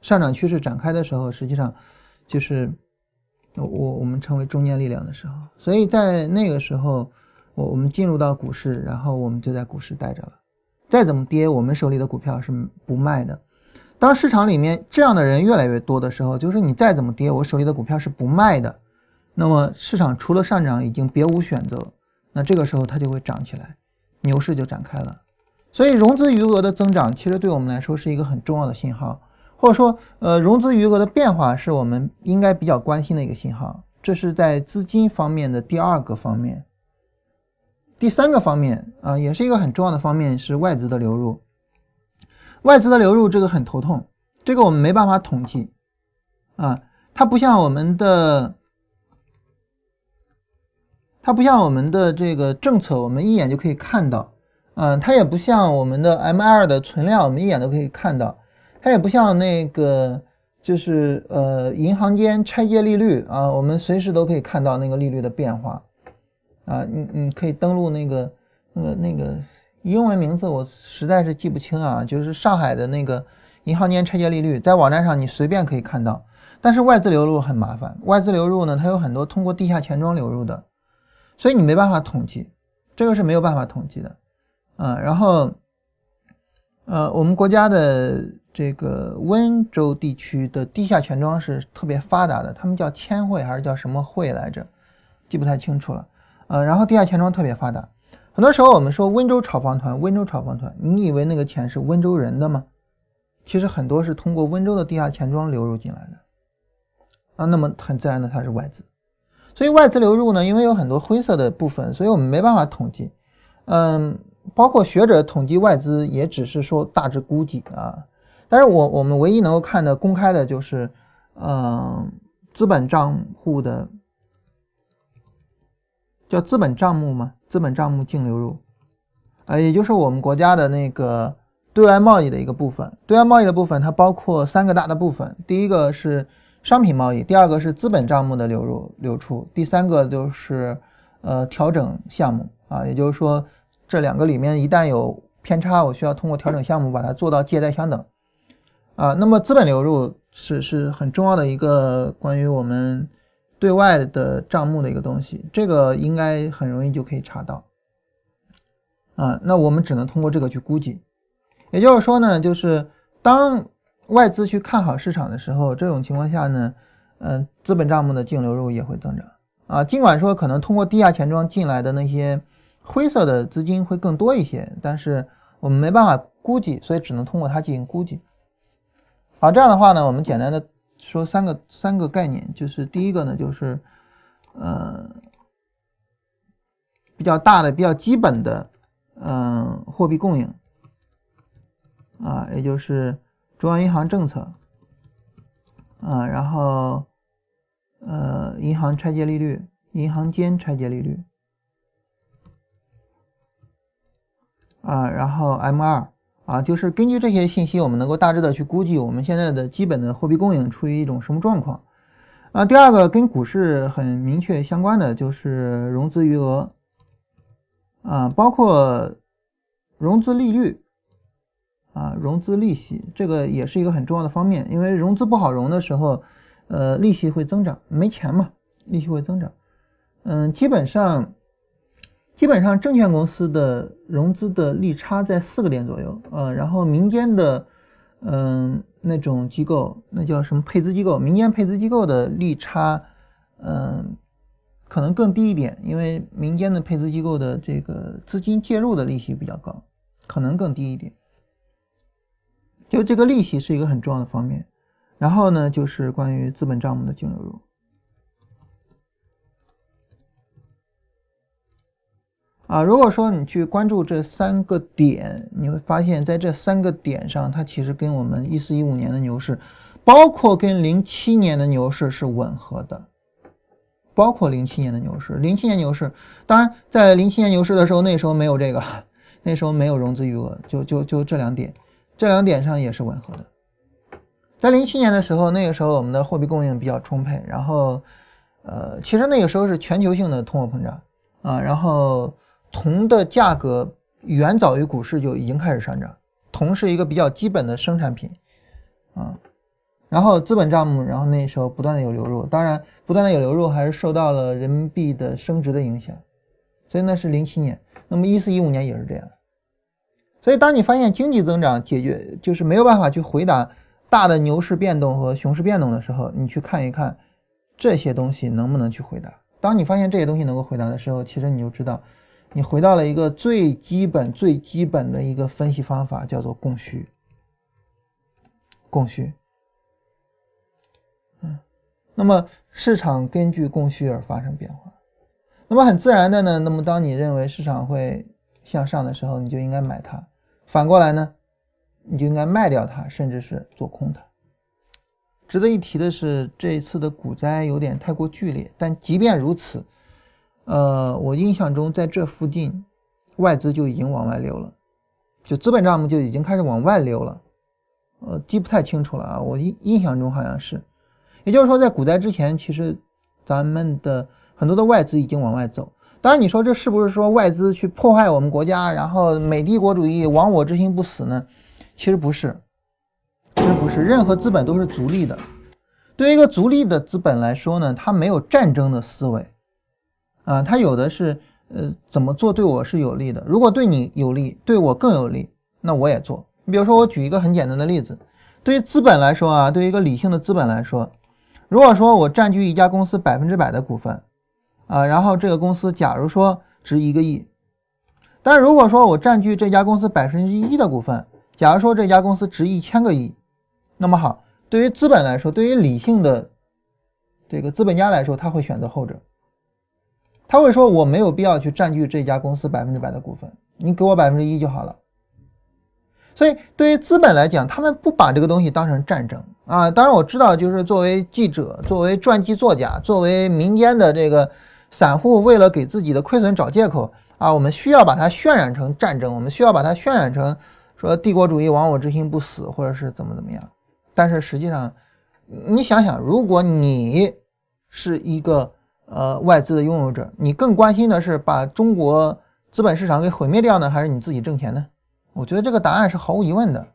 上涨趋势展开的时候，实际上就是我我们称为中间力量的时候。所以在那个时候，我我们进入到股市，然后我们就在股市待着了。再怎么跌，我们手里的股票是不卖的。当市场里面这样的人越来越多的时候，就是你再怎么跌，我手里的股票是不卖的。那么市场除了上涨，已经别无选择。那这个时候它就会涨起来，牛市就展开了。所以融资余额的增长，其实对我们来说是一个很重要的信号，或者说，呃，融资余额的变化是我们应该比较关心的一个信号。这是在资金方面的第二个方面。第三个方面啊，也是一个很重要的方面，是外资的流入。外资的流入这个很头痛，这个我们没办法统计啊，它不像我们的，它不像我们的这个政策，我们一眼就可以看到，嗯，它也不像我们的 M 二的存量，我们一眼都可以看到，它也不像那个就是呃银行间拆借利率啊，我们随时都可以看到那个利率的变化啊，你你可以登录那个那个那个。英文名字我实在是记不清啊，就是上海的那个银行间拆借利率，在网站上你随便可以看到。但是外资流入很麻烦，外资流入呢，它有很多通过地下钱庄流入的，所以你没办法统计，这个是没有办法统计的。啊，然后，呃，我们国家的这个温州地区的地下钱庄是特别发达的，他们叫千汇还是叫什么汇来着？记不太清楚了。呃，然后地下钱庄特别发达。很多时候我们说温州炒房团，温州炒房团，你以为那个钱是温州人的吗？其实很多是通过温州的地下钱庄流入进来的啊，那么很自然的它是外资。所以外资流入呢，因为有很多灰色的部分，所以我们没办法统计。嗯，包括学者统计外资也只是说大致估计啊。但是我我们唯一能够看的公开的就是，嗯，资本账户的。叫资本账目吗？资本账目净流入，啊，也就是我们国家的那个对外贸易的一个部分。对外贸易的部分它包括三个大的部分，第一个是商品贸易，第二个是资本账目的流入流出，第三个就是呃调整项目啊，也就是说这两个里面一旦有偏差，我需要通过调整项目把它做到借贷相等啊。那么资本流入是是很重要的一个关于我们。对外的账目的一个东西，这个应该很容易就可以查到，啊，那我们只能通过这个去估计。也就是说呢，就是当外资去看好市场的时候，这种情况下呢，嗯，资本账目的净流入也会增长啊。尽管说可能通过地下钱庄进来的那些灰色的资金会更多一些，但是我们没办法估计，所以只能通过它进行估计。好，这样的话呢，我们简单的。说三个三个概念，就是第一个呢，就是呃比较大的、比较基本的，嗯，货币供应啊，也就是中央银行政策啊，然后呃，银行拆借利率、银行间拆借利率啊，然后 M 二。啊，就是根据这些信息，我们能够大致的去估计我们现在的基本的货币供应处于一种什么状况。啊，第二个跟股市很明确相关的就是融资余额，啊，包括融资利率，啊，融资利息，这个也是一个很重要的方面，因为融资不好融的时候，呃，利息会增长，没钱嘛，利息会增长。嗯，基本上。基本上，证券公司的融资的利差在四个点左右，呃，然后民间的，嗯，那种机构，那叫什么配资机构，民间配资机构的利差，嗯，可能更低一点，因为民间的配资机构的这个资金介入的利息比较高，可能更低一点。就这个利息是一个很重要的方面，然后呢，就是关于资本账目的净流入。啊，如果说你去关注这三个点，你会发现在这三个点上，它其实跟我们一四一五年的牛市，包括跟零七年的牛市是吻合的，包括零七年的牛市，零七年牛市，当然在零七年牛市的时候，那时候没有这个，那时候没有融资余额，就就就这两点，这两点上也是吻合的。在零七年的时候，那个时候我们的货币供应比较充沛，然后，呃，其实那个时候是全球性的通货膨胀啊，然后。铜的价格远早于股市就已经开始上涨，铜是一个比较基本的生产品啊。然后资本账目，然后那时候不断的有流入，当然不断的有流入还是受到了人民币的升值的影响，所以那是零七年，那么一四一五年也是这样。所以当你发现经济增长解决就是没有办法去回答大的牛市变动和熊市变动的时候，你去看一看这些东西能不能去回答。当你发现这些东西能够回答的时候，其实你就知道你回到了一个最基本最基本的一个分析方法，叫做供需，供需。嗯那么市场根据供需而发生变化，那么很自然的呢，那么当你认为市场会向上的时候，你就应该买它；反过来呢，你就应该卖掉它，甚至是做空它。值得一提的是，这一次的股灾有点太过剧烈，但即便如此，呃，我印象中在这附近外资就已经往外流了，就资本账目就已经开始往外流了，呃，记不太清楚了啊，我印印象中好像是。也就是说，在股灾之前，其实咱们的很多的外资已经往外走。当然，你说这是不是说外资去破坏我们国家，然后美帝国主义亡我之心不死呢？其实不是，其实不是。任何资本都是逐利的。对于一个逐利的资本来说呢，它没有战争的思维啊，它有的是呃怎么做对我是有利的。如果对你有利，对我更有利，那我也做。你比如说，我举一个很简单的例子，对于资本来说啊，对于一个理性的资本来说。如果说我占据一家公司百分之百的股份，啊，然后这个公司假如说值一个亿，但如果说我占据这家公司百分之一的股份，假如说这家公司值一千个亿，那么好，对于资本来说，对于理性的这个资本家来说，他会选择后者，他会说我没有必要去占据这家公司百分之百的股份，你给我百分之一就好了。所以对于资本来讲，他们不把这个东西当成战争。啊，当然我知道，就是作为记者、作为传记作家、作为民间的这个散户，为了给自己的亏损找借口啊，我们需要把它渲染成战争，我们需要把它渲染成说帝国主义亡我之心不死，或者是怎么怎么样。但是实际上，你想想，如果你是一个呃外资的拥有者，你更关心的是把中国资本市场给毁灭掉呢，还是你自己挣钱呢？我觉得这个答案是毫无疑问的。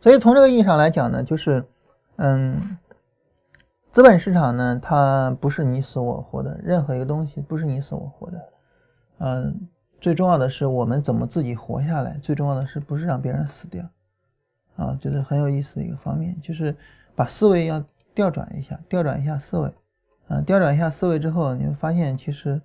所以从这个意义上来讲呢，就是，嗯，资本市场呢，它不是你死我活的，任何一个东西不是你死我活的，嗯，最重要的是我们怎么自己活下来，最重要的是不是让别人死掉，啊，觉得很有意思的一个方面，就是把思维要调转一下，调转一下思维，啊，调转一下思维之后，你会发现其实。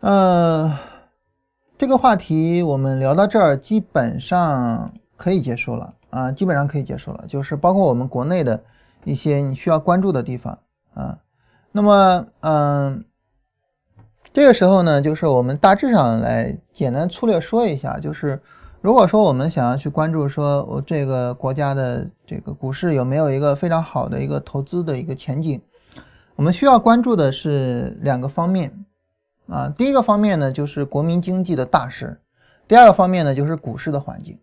呃，这个话题我们聊到这儿，基本上可以结束了啊，基本上可以结束了。就是包括我们国内的一些你需要关注的地方啊。那么，嗯，这个时候呢，就是我们大致上来简单粗略说一下，就是如果说我们想要去关注，说我这个国家的这个股市有没有一个非常好的一个投资的一个前景，我们需要关注的是两个方面。啊，第一个方面呢，就是国民经济的大势；第二个方面呢，就是股市的环境。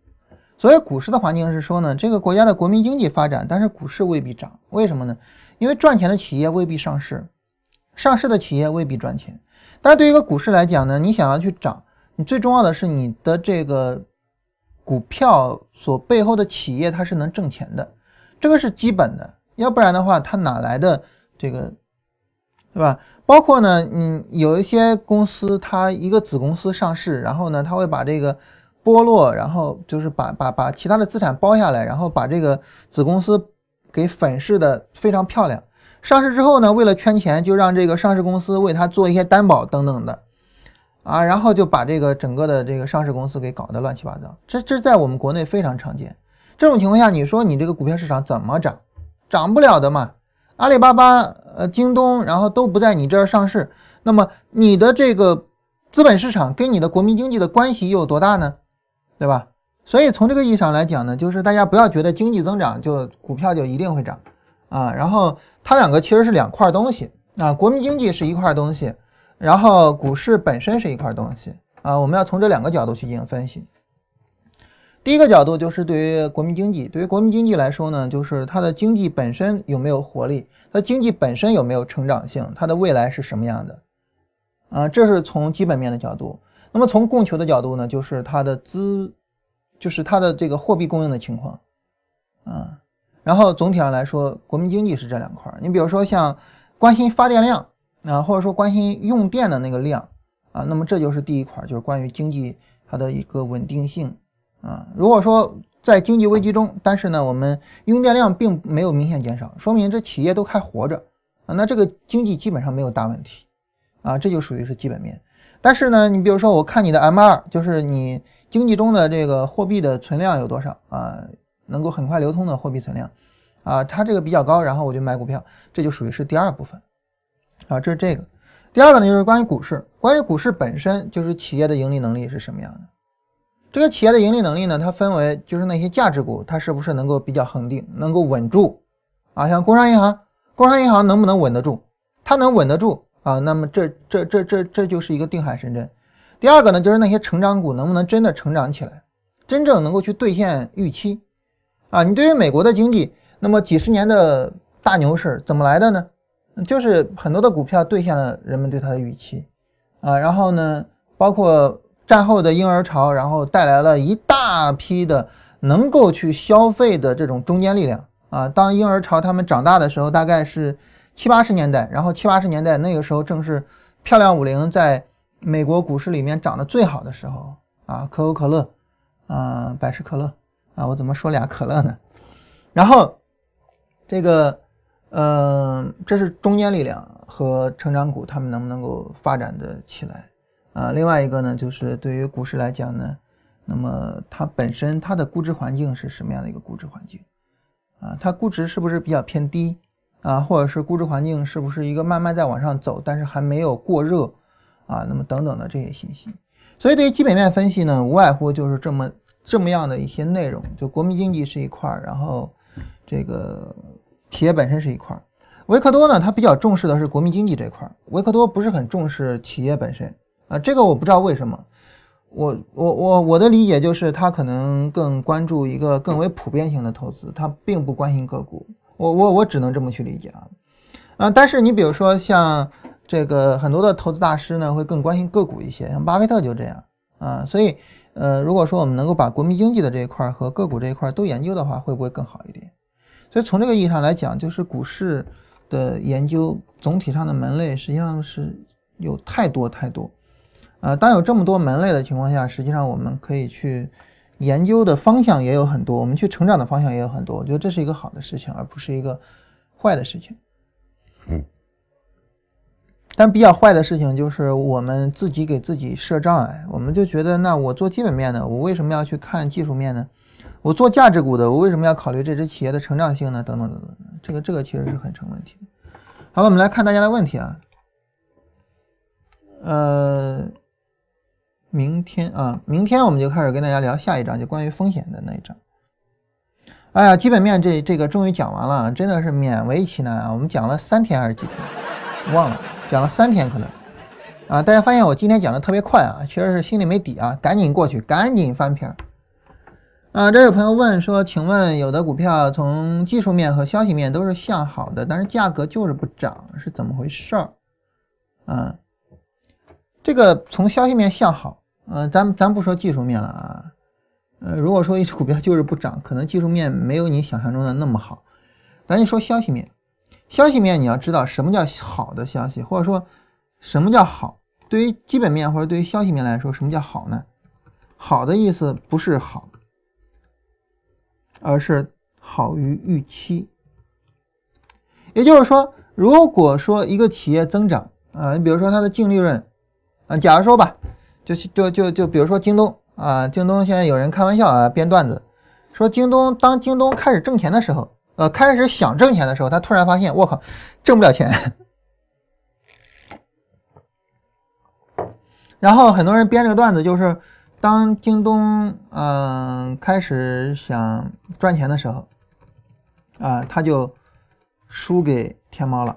所以，股市的环境是说呢，这个国家的国民经济发展，但是股市未必涨。为什么呢？因为赚钱的企业未必上市，上市的企业未必赚钱。但是对于一个股市来讲呢，你想要去涨，你最重要的是你的这个股票所背后的企业它是能挣钱的，这个是基本的。要不然的话，它哪来的这个？对吧？包括呢，嗯，有一些公司，它一个子公司上市，然后呢，它会把这个剥落，然后就是把把把其他的资产包下来，然后把这个子公司给粉饰的非常漂亮。上市之后呢，为了圈钱，就让这个上市公司为他做一些担保等等的，啊，然后就把这个整个的这个上市公司给搞得乱七八糟。这这在我们国内非常常见。这种情况下，你说你这个股票市场怎么涨？涨不了的嘛。阿里巴巴、呃，京东，然后都不在你这儿上市，那么你的这个资本市场跟你的国民经济的关系又有多大呢？对吧？所以从这个意义上来讲呢，就是大家不要觉得经济增长就股票就一定会涨啊，然后它两个其实是两块东西啊，国民经济是一块东西，然后股市本身是一块东西啊，我们要从这两个角度去进行分析。第一个角度就是对于国民经济，对于国民经济来说呢，就是它的经济本身有没有活力，它经济本身有没有成长性，它的未来是什么样的？啊，这是从基本面的角度。那么从供求的角度呢，就是它的资，就是它的这个货币供应的情况。啊，然后总体上来说，国民经济是这两块。你比如说像关心发电量啊，或者说关心用电的那个量啊，那么这就是第一块，就是关于经济它的一个稳定性。啊，如果说在经济危机中，但是呢，我们用电量并没有明显减少，说明这企业都还活着啊，那这个经济基本上没有大问题啊，这就属于是基本面。但是呢，你比如说我看你的 M2，就是你经济中的这个货币的存量有多少啊，能够很快流通的货币存量啊，它这个比较高，然后我就买股票，这就属于是第二部分啊，这是这个。第二个呢，就是关于股市，关于股市本身就是企业的盈利能力是什么样的。这个企业的盈利能力呢，它分为就是那些价值股，它是不是能够比较恒定，能够稳住啊？像工商银行，工商银行能不能稳得住？它能稳得住啊？那么这这这这这就是一个定海神针。第二个呢，就是那些成长股能不能真的成长起来，真正能够去兑现预期啊？你对于美国的经济，那么几十年的大牛市怎么来的呢？就是很多的股票兑现了人们对它的预期啊，然后呢，包括。战后的婴儿潮，然后带来了一大批的能够去消费的这种中坚力量啊。当婴儿潮他们长大的时候，大概是七八十年代，然后七八十年代那个时候正是漂亮五零在美国股市里面涨得最好的时候啊，可口可乐啊，百事可乐啊，我怎么说俩可乐呢？然后这个，嗯，这是中间力量和成长股，他们能不能够发展的起来？啊，另外一个呢，就是对于股市来讲呢，那么它本身它的估值环境是什么样的一个估值环境？啊，它估值是不是比较偏低？啊，或者是估值环境是不是一个慢慢在往上走，但是还没有过热？啊，那么等等的这些信息。所以对于基本面分析呢，无外乎就是这么这么样的一些内容。就国民经济是一块儿，然后这个企业本身是一块儿。维克多呢，他比较重视的是国民经济这块儿，维克多不是很重视企业本身。啊，这个我不知道为什么，我我我我的理解就是他可能更关注一个更为普遍性的投资，他并不关心个股。我我我只能这么去理解啊，啊，但是你比如说像这个很多的投资大师呢，会更关心个股一些，像巴菲特就这样啊。所以呃，如果说我们能够把国民经济的这一块和个股这一块都研究的话，会不会更好一点？所以从这个意义上来讲，就是股市的研究总体上的门类实际上是有太多太多。呃，当有这么多门类的情况下，实际上我们可以去研究的方向也有很多，我们去成长的方向也有很多。我觉得这是一个好的事情，而不是一个坏的事情。嗯。但比较坏的事情就是我们自己给自己设障碍，我们就觉得，那我做基本面的，我为什么要去看技术面呢？我做价值股的，我为什么要考虑这只企业的成长性呢？等等等等，这个这个其实是很成问题的。好了，我们来看大家的问题啊。呃。明天啊，明天我们就开始跟大家聊下一章，就关于风险的那一章。哎呀，基本面这这个终于讲完了，真的是勉为其难啊！我们讲了三天还是几天？忘了，讲了三天可能。啊，大家发现我今天讲的特别快啊，确实是心里没底啊，赶紧过去，赶紧翻篇。啊，这有朋友问说，请问有的股票从技术面和消息面都是向好的，但是价格就是不涨，是怎么回事儿？啊，这个从消息面向好。呃，咱咱不说技术面了啊，呃，如果说一只股票就是不涨，可能技术面没有你想象中的那么好。咱就说消息面，消息面你要知道什么叫好的消息，或者说什么叫好。对于基本面或者对于消息面来说，什么叫好呢？好的意思不是好，而是好于预期。也就是说，如果说一个企业增长啊，你比如说它的净利润啊，假如说吧。就就就就比如说京东啊，京东现在有人开玩笑啊，编段子，说京东当京东开始挣钱的时候，呃，开始想挣钱的时候，他突然发现，我靠，挣不了钱。然后很多人编这个段子，就是当京东嗯开始想赚钱的时候，啊，他就输给天猫了。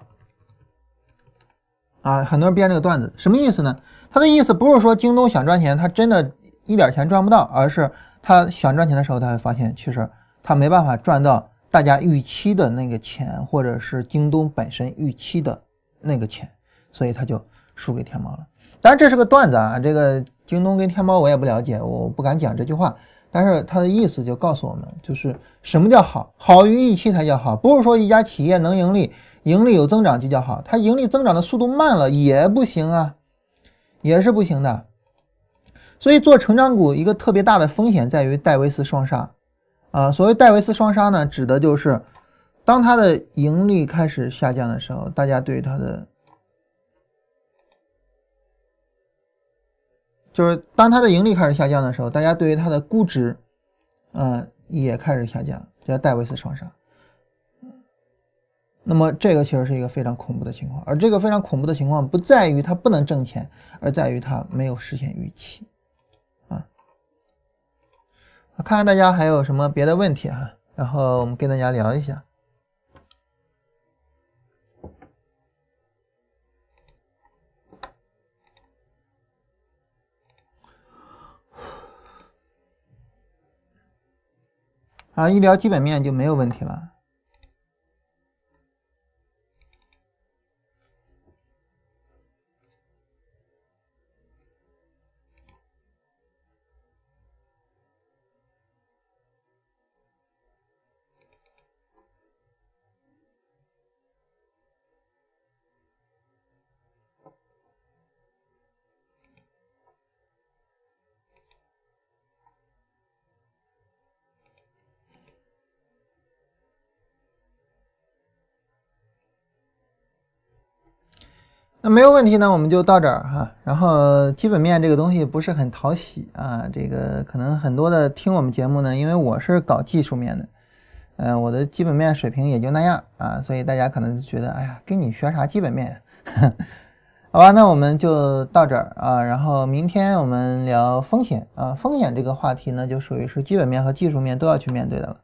啊，很多人编这个段子，什么意思呢？他的意思不是说京东想赚钱，他真的一点钱赚不到，而是他想赚钱的时候，他会发现其实他没办法赚到大家预期的那个钱，或者是京东本身预期的那个钱，所以他就输给天猫了。当然这是个段子啊，这个京东跟天猫我也不了解，我不敢讲这句话。但是他的意思就告诉我们，就是什么叫好，好于预期才叫好，不是说一家企业能盈利，盈利有增长就叫好，它盈利增长的速度慢了也不行啊，也是不行的。所以做成长股一个特别大的风险在于戴维斯双杀啊。所谓戴维斯双杀呢，指的就是当它的盈利开始下降的时候，大家对它的。就是当它的盈利开始下降的时候，大家对于它的估值，嗯，也开始下降，叫戴维斯双杀。那么这个其实是一个非常恐怖的情况，而这个非常恐怖的情况不在于它不能挣钱，而在于它没有实现预期。啊，看看大家还有什么别的问题哈，然后我们跟大家聊一下。啊，一聊基本面就没有问题了。那没有问题呢，我们就到这儿哈。然后基本面这个东西不是很讨喜啊，这个可能很多的听我们节目呢，因为我是搞技术面的，嗯，我的基本面水平也就那样啊，所以大家可能觉得，哎呀，跟你学啥基本面？好吧，那我们就到这儿啊。然后明天我们聊风险啊，风险这个话题呢，就属于是基本面和技术面都要去面对的了。